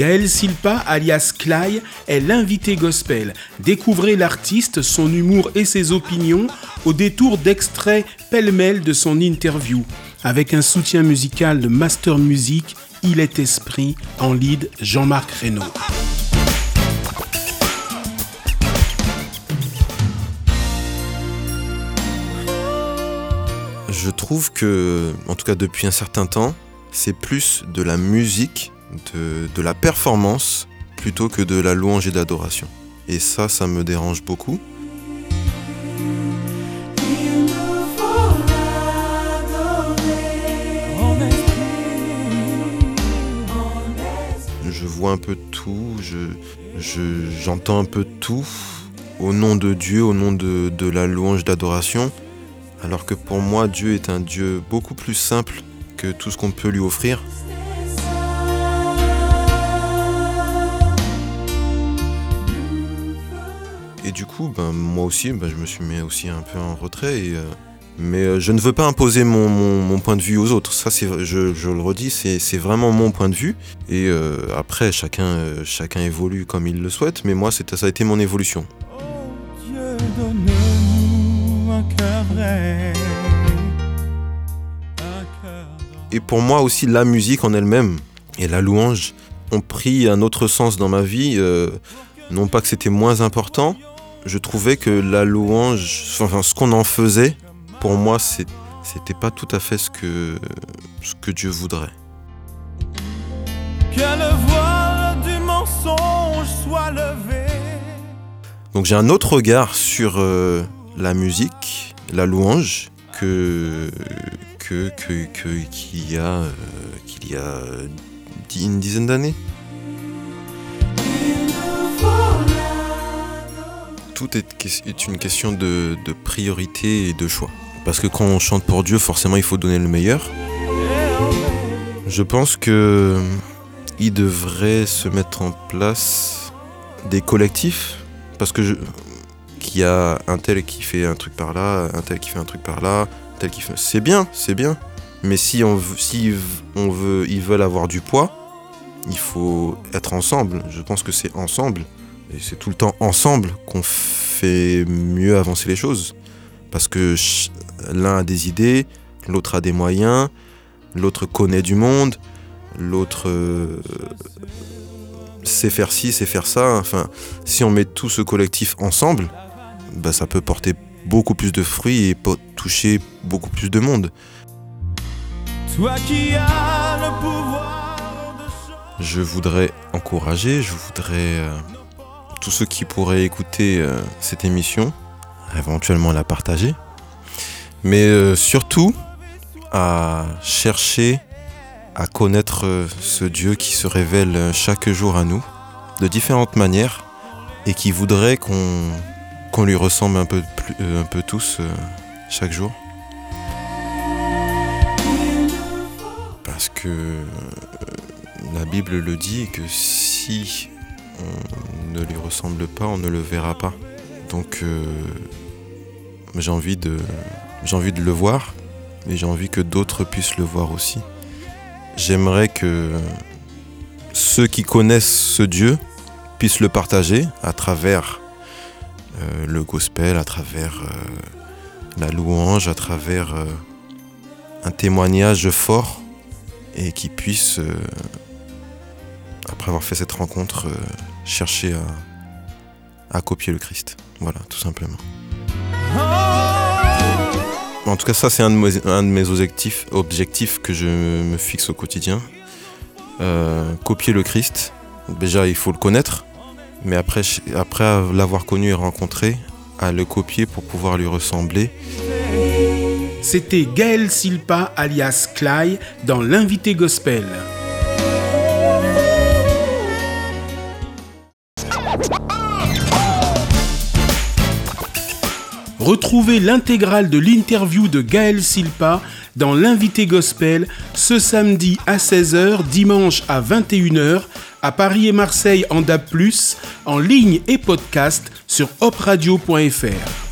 Gaël Silpa, alias Clay, est l'invité gospel. Découvrez l'artiste, son humour et ses opinions au détour d'extraits pêle-mêle de son interview. Avec un soutien musical de Master Music, Il est Esprit, en lead Jean-Marc Reynaud. Je trouve que, en tout cas depuis un certain temps, c'est plus de la musique, de, la performance, plutôt que de la louange et d'adoration. Et ça, ça me dérange beaucoup. Je vois un peu tout, j'entends un peu tout au nom de Dieu, au nom de, de la louange d'adoration. Alors que pour moi, Dieu est un Dieu beaucoup plus simple que tout ce qu'on peut lui offrir. Et du coup, ben, moi aussi, ben, je me suis mis aussi un peu en retrait. Euh, mais euh, je ne veux pas imposer mon, point de vue aux autres. Ça, c'est, je, le redis, c'est, vraiment mon point de vue. Et euh, après, chacun, chacun évolue comme il le souhaite. Mais moi, ça a été mon évolution. Oh, Dieu, et pour moi aussi, la musique en elle-même et la louange ont pris un autre sens dans ma vie. Euh, non pas que c'était moins important, je trouvais que la louange, enfin ce qu'on en faisait, pour moi, c'était pas tout à fait ce que, ce que Dieu voudrait. Que le voile du mensonge soit levé. Donc j'ai un autre regard sur euh, la musique, la louange, que que qu'il y a euh, qu'il y a une dizaine d'années. Tout est, une question de, priorité et de choix. Parce que quand on chante pour Dieu, forcément, il faut donner le meilleur. Je pense que il devrait se mettre en place des collectifs parce que qu'il y a un tel qui fait un truc par là, un tel qui fait un truc par là, tel qui fait. C'est bien, c'est bien. Mais si on veut, si on veut, ils veulent avoir du poids, il faut être ensemble. Je pense que c'est ensemble. Et c'est tout le temps ensemble qu'on fait mieux avancer les choses. Parce que l'un a des idées, l'autre a des moyens, l'autre connaît du monde, l'autre euh, sait faire ci, sait faire ça. Enfin, si on met tout ce collectif ensemble, bah, ça peut porter beaucoup plus de fruits et toucher beaucoup plus de monde. Toi qui as le pouvoir Je voudrais encourager, je voudrais euh, tous ceux qui pourraient écouter euh, cette émission, éventuellement la partager, mais euh, surtout à chercher à connaître ce Dieu qui se révèle chaque jour à nous de différentes manières et qui voudrait qu'on lui ressemble un peu, euh, un peu tous euh, chaque jour. Parce que euh, la Bible le dit que si ne lui ressemble pas, on ne le verra pas. Donc j'ai envie de j'ai envie de le voir, mais j'ai envie que d'autres puissent le voir aussi. J'aimerais que ceux qui connaissent ce Dieu puissent le partager à travers euh, le gospel, à travers euh, la louange, à travers euh, un témoignage fort et qui puisse, après avoir fait cette rencontre, chercher à, copier le Christ. Voilà, tout simplement. En tout cas, ça, c'est un, de mes objectifs, que je me fixe au quotidien. copier le Christ. Déjà, il faut le connaître. Mais après, après l'avoir connu et rencontré, à le copier pour pouvoir lui ressembler. C'était Gaël Silpa alias Clay dans l'invité gospel. Retrouvez l'intégrale de l'interview de Gaël Silpa dans l'invité gospel ce samedi à 16h, dimanche à 21h à Paris et Marseille en DAB+, en ligne et podcast sur opradio.fr.